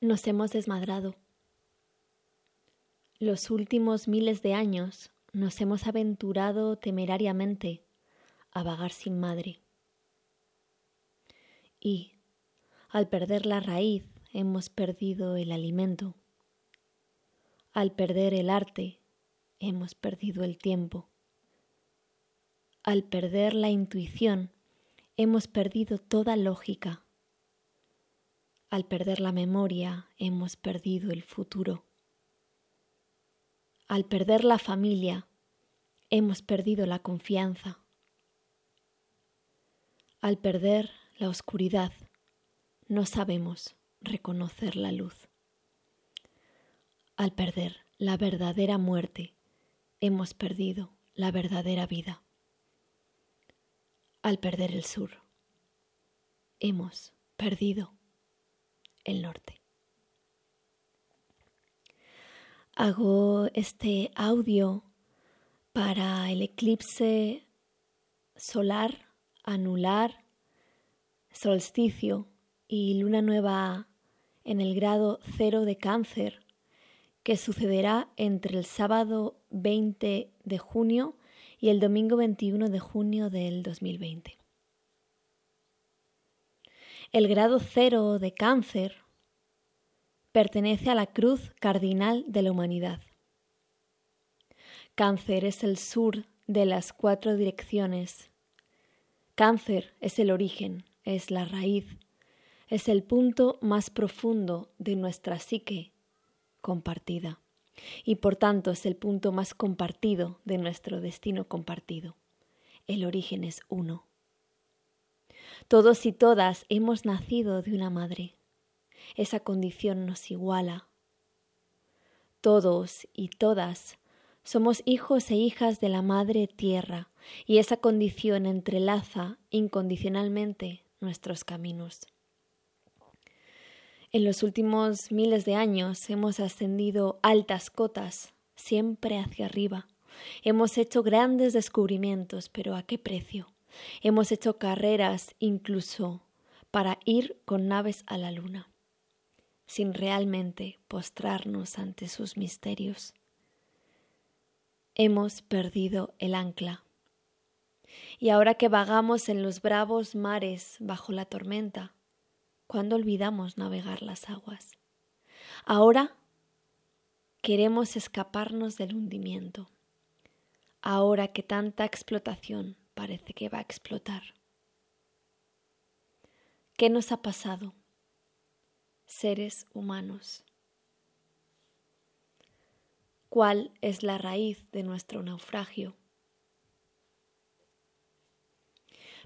Nos hemos desmadrado. Los últimos miles de años nos hemos aventurado temerariamente a vagar sin madre. Y, al perder la raíz, hemos perdido el alimento. Al perder el arte, hemos perdido el tiempo. Al perder la intuición, hemos perdido toda lógica. Al perder la memoria, hemos perdido el futuro. Al perder la familia, hemos perdido la confianza. Al perder la oscuridad, no sabemos reconocer la luz. Al perder la verdadera muerte, hemos perdido la verdadera vida. Al perder el sur, hemos perdido norte. Hago este audio para el eclipse solar anular, solsticio y luna nueva en el grado cero de cáncer, que sucederá entre el sábado 20 de junio y el domingo 21 de junio del 2020. El grado cero de cáncer pertenece a la cruz cardinal de la humanidad. Cáncer es el sur de las cuatro direcciones Cáncer es el origen, es la raíz, es el punto más profundo de nuestra psique compartida y por tanto es el punto más compartido de nuestro destino compartido. El origen es uno. Todos y todas hemos nacido de una madre. Esa condición nos iguala. Todos y todas somos hijos e hijas de la Madre Tierra, y esa condición entrelaza incondicionalmente nuestros caminos. En los últimos miles de años hemos ascendido altas cotas, siempre hacia arriba. Hemos hecho grandes descubrimientos, pero ¿a qué precio? Hemos hecho carreras incluso para ir con naves a la luna, sin realmente postrarnos ante sus misterios hemos perdido el ancla. Y ahora que vagamos en los bravos mares bajo la tormenta, ¿cuándo olvidamos navegar las aguas? Ahora queremos escaparnos del hundimiento, ahora que tanta explotación parece que va a explotar. ¿Qué nos ha pasado? Seres humanos cuál es la raíz de nuestro naufragio.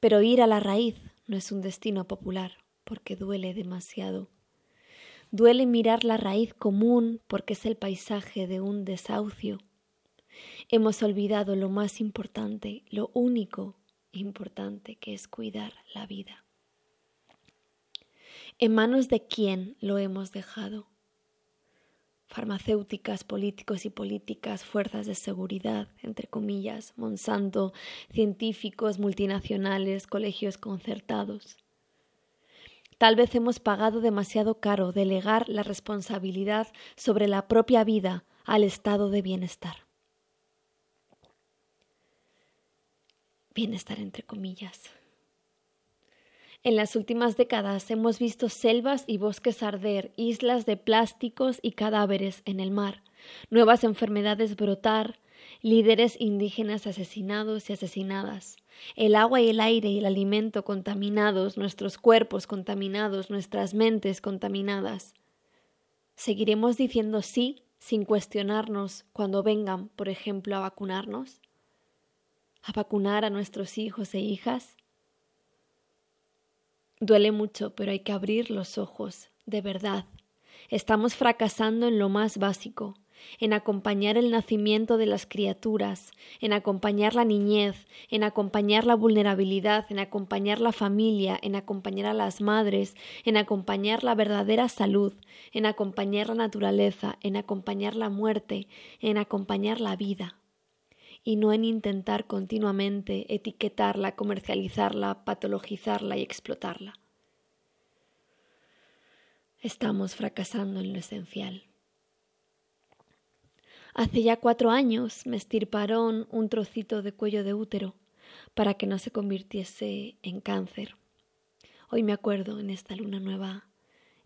Pero ir a la raíz no es un destino popular, porque duele demasiado. Duele mirar la raíz común porque es el paisaje de un desahucio. Hemos olvidado lo más importante, lo único importante que es cuidar la vida. ¿En manos de quién lo hemos dejado? farmacéuticas, políticos y políticas, fuerzas de seguridad, entre comillas, Monsanto, científicos, multinacionales, colegios concertados. Tal vez hemos pagado demasiado caro delegar la responsabilidad sobre la propia vida al estado de bienestar. Bienestar entre comillas. En las últimas décadas hemos visto selvas y bosques arder, islas de plásticos y cadáveres en el mar, nuevas enfermedades brotar, líderes indígenas asesinados y asesinadas, el agua y el aire y el alimento contaminados, nuestros cuerpos contaminados, nuestras mentes contaminadas. ¿Seguiremos diciendo sí sin cuestionarnos cuando vengan, por ejemplo, a vacunarnos? ¿A vacunar a nuestros hijos e hijas? Duele mucho, pero hay que abrir los ojos, de verdad. Estamos fracasando en lo más básico, en acompañar el nacimiento de las criaturas, en acompañar la niñez, en acompañar la vulnerabilidad, en acompañar la familia, en acompañar a las madres, en acompañar la verdadera salud, en acompañar la naturaleza, en acompañar la muerte, en acompañar la vida y no en intentar continuamente etiquetarla, comercializarla, patologizarla y explotarla. estamos fracasando en lo esencial. Hace ya cuatro años me estirparon un trocito de cuello de útero para que no se convirtiese en cáncer. Hoy me acuerdo en esta luna nueva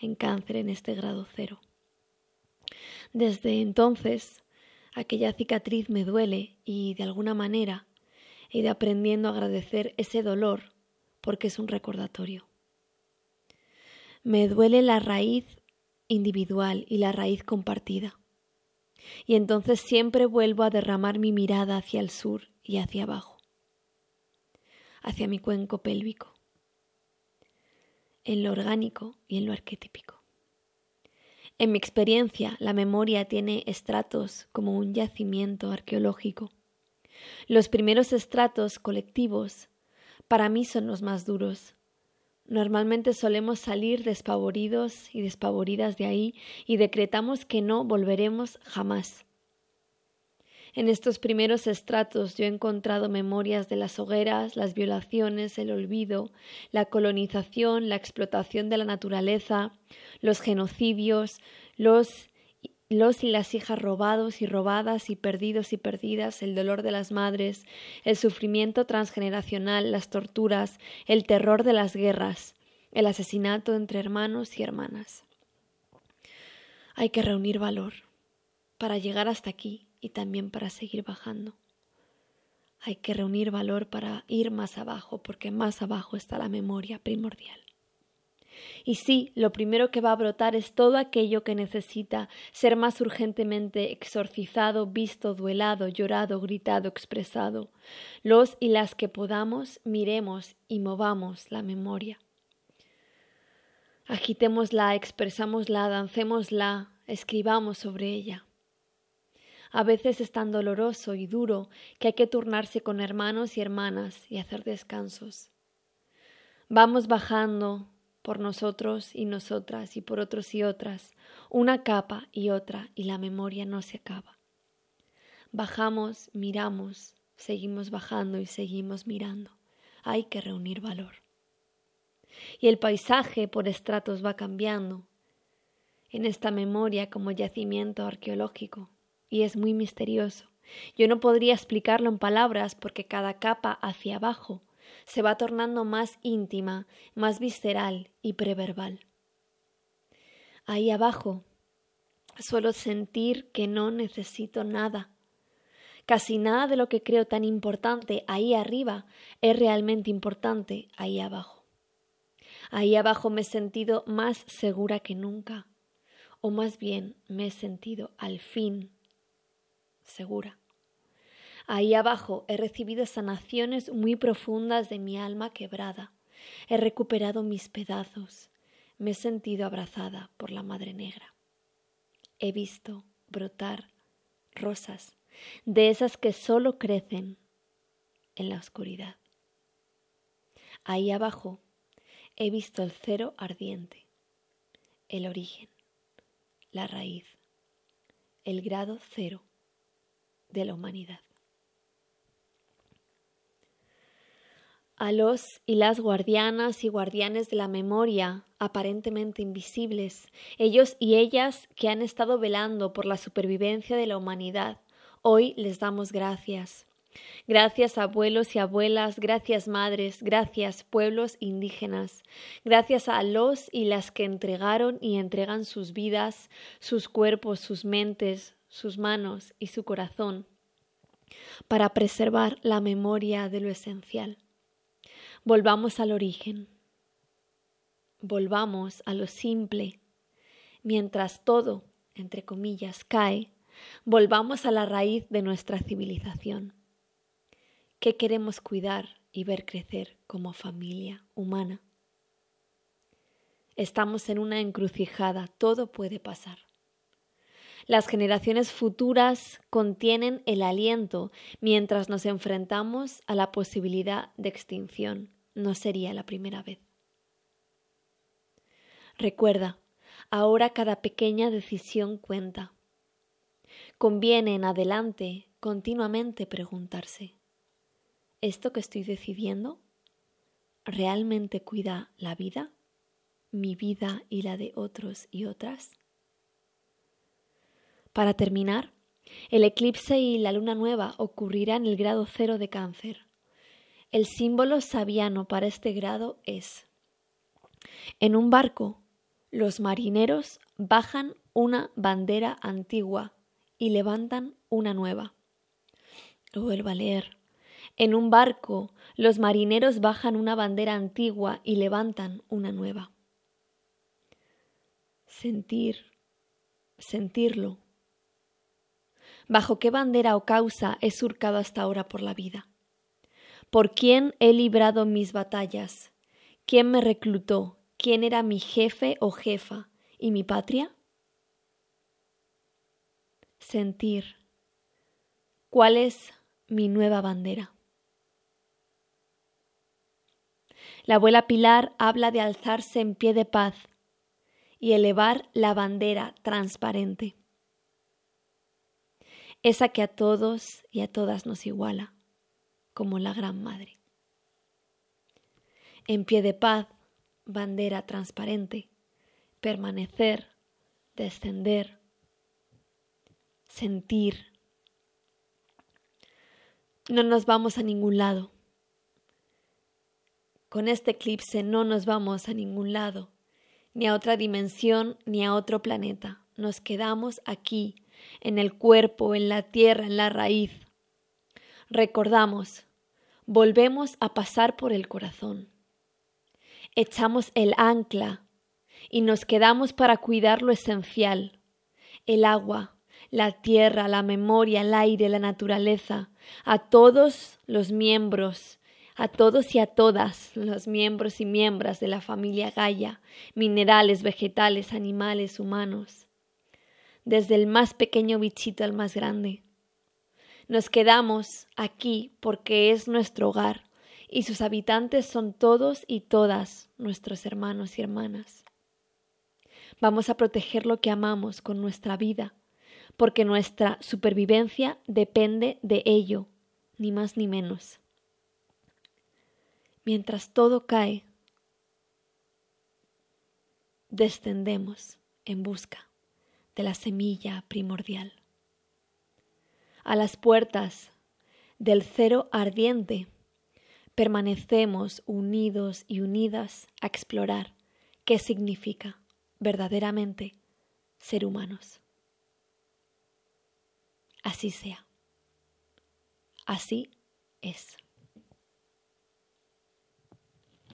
en cáncer en este grado cero. Desde entonces, aquella cicatriz me duele y de alguna manera he ido aprendiendo a agradecer ese dolor porque es un recordatorio. Me duele la raíz individual y la raíz compartida. Y entonces siempre vuelvo a derramar mi mirada hacia el sur y hacia abajo, hacia mi cuenco pélvico, en lo orgánico y en lo arquetípico. En mi experiencia, la memoria tiene estratos como un yacimiento arqueológico. Los primeros estratos colectivos para mí son los más duros. Normalmente solemos salir despavoridos y despavoridas de ahí y decretamos que no volveremos jamás. En estos primeros estratos yo he encontrado memorias de las hogueras, las violaciones, el olvido, la colonización, la explotación de la naturaleza, los genocidios, los los y las hijas robados y robadas y perdidos y perdidas, el dolor de las madres, el sufrimiento transgeneracional, las torturas, el terror de las guerras, el asesinato entre hermanos y hermanas. Hay que reunir valor para llegar hasta aquí y también para seguir bajando. Hay que reunir valor para ir más abajo, porque más abajo está la memoria primordial. Y sí, lo primero que va a brotar es todo aquello que necesita ser más urgentemente exorcizado, visto, duelado, llorado, gritado, expresado. Los y las que podamos, miremos y movamos la memoria. Agitémosla, expresámosla, dancémosla, escribamos sobre ella. A veces es tan doloroso y duro que hay que turnarse con hermanos y hermanas y hacer descansos. Vamos bajando, por nosotros y nosotras y por otros y otras, una capa y otra, y la memoria no se acaba. Bajamos, miramos, seguimos bajando y seguimos mirando. Hay que reunir valor. Y el paisaje por estratos va cambiando en esta memoria como yacimiento arqueológico, y es muy misterioso. Yo no podría explicarlo en palabras porque cada capa hacia abajo se va tornando más íntima, más visceral y preverbal. Ahí abajo suelo sentir que no necesito nada. Casi nada de lo que creo tan importante ahí arriba es realmente importante ahí abajo. Ahí abajo me he sentido más segura que nunca, o más bien me he sentido al fin segura. Ahí abajo he recibido sanaciones muy profundas de mi alma quebrada. He recuperado mis pedazos. Me he sentido abrazada por la Madre Negra. He visto brotar rosas, de esas que solo crecen en la oscuridad. Ahí abajo he visto el cero ardiente, el origen, la raíz, el grado cero de la humanidad. a los y las guardianas y guardianes de la memoria, aparentemente invisibles, ellos y ellas que han estado velando por la supervivencia de la humanidad. Hoy les damos gracias. Gracias abuelos y abuelas, gracias madres, gracias pueblos indígenas, gracias a los y las que entregaron y entregan sus vidas, sus cuerpos, sus mentes, sus manos y su corazón para preservar la memoria de lo esencial. Volvamos al origen. Volvamos a lo simple. Mientras todo, entre comillas, cae, volvamos a la raíz de nuestra civilización. ¿Qué queremos cuidar y ver crecer como familia humana? Estamos en una encrucijada, todo puede pasar. Las generaciones futuras contienen el aliento mientras nos enfrentamos a la posibilidad de extinción no sería la primera vez. Recuerda, ahora cada pequeña decisión cuenta. Conviene en adelante continuamente preguntarse, ¿esto que estoy decidiendo realmente cuida la vida? mi vida y la de otros y otras? Para terminar, el eclipse y la luna nueva ocurrirán en el grado cero de cáncer. El símbolo sabiano para este grado es en un barco, los marineros bajan una bandera antigua y levantan una nueva. Lo vuelvo a leer. En un barco, los marineros bajan una bandera antigua y levantan una nueva. Sentir, sentirlo. ¿Bajo qué bandera o causa he surcado hasta ahora por la vida? ¿Por quién he librado mis batallas? ¿Quién me reclutó? ¿Quién era mi jefe o jefa? ¿Y mi patria? Sentir. ¿Cuál es mi nueva bandera? La abuela Pilar habla de alzarse en pie de paz y elevar la bandera transparente, esa que a todos y a todas nos iguala, como la Gran Madre. En pie de paz, bandera transparente, permanecer, descender, sentir. No nos vamos a ningún lado con este eclipse no nos vamos a ningún lado, ni a otra dimensión, ni a otro planeta. Nos quedamos aquí, en el cuerpo, en la tierra, en la raíz. Recordamos, volvemos a pasar por el corazón. Echamos el ancla y nos quedamos para cuidar lo esencial, el agua, la tierra, la memoria, el aire, la naturaleza, a todos los miembros a todos y a todas los miembros y miembros de la familia Gaia, minerales, vegetales, animales, humanos, desde el más pequeño bichito al más grande. Nos quedamos aquí porque es nuestro hogar y sus habitantes son todos y todas nuestros hermanos y hermanas. Vamos a proteger lo que amamos con nuestra vida, porque nuestra supervivencia depende de ello, ni más ni menos mientras todo cae, descendemos en busca de la semilla primordial. A las puertas del cero ardiente permanecemos unidos y unidas a explorar qué significa verdaderamente ser humanos. Así sea. Así es.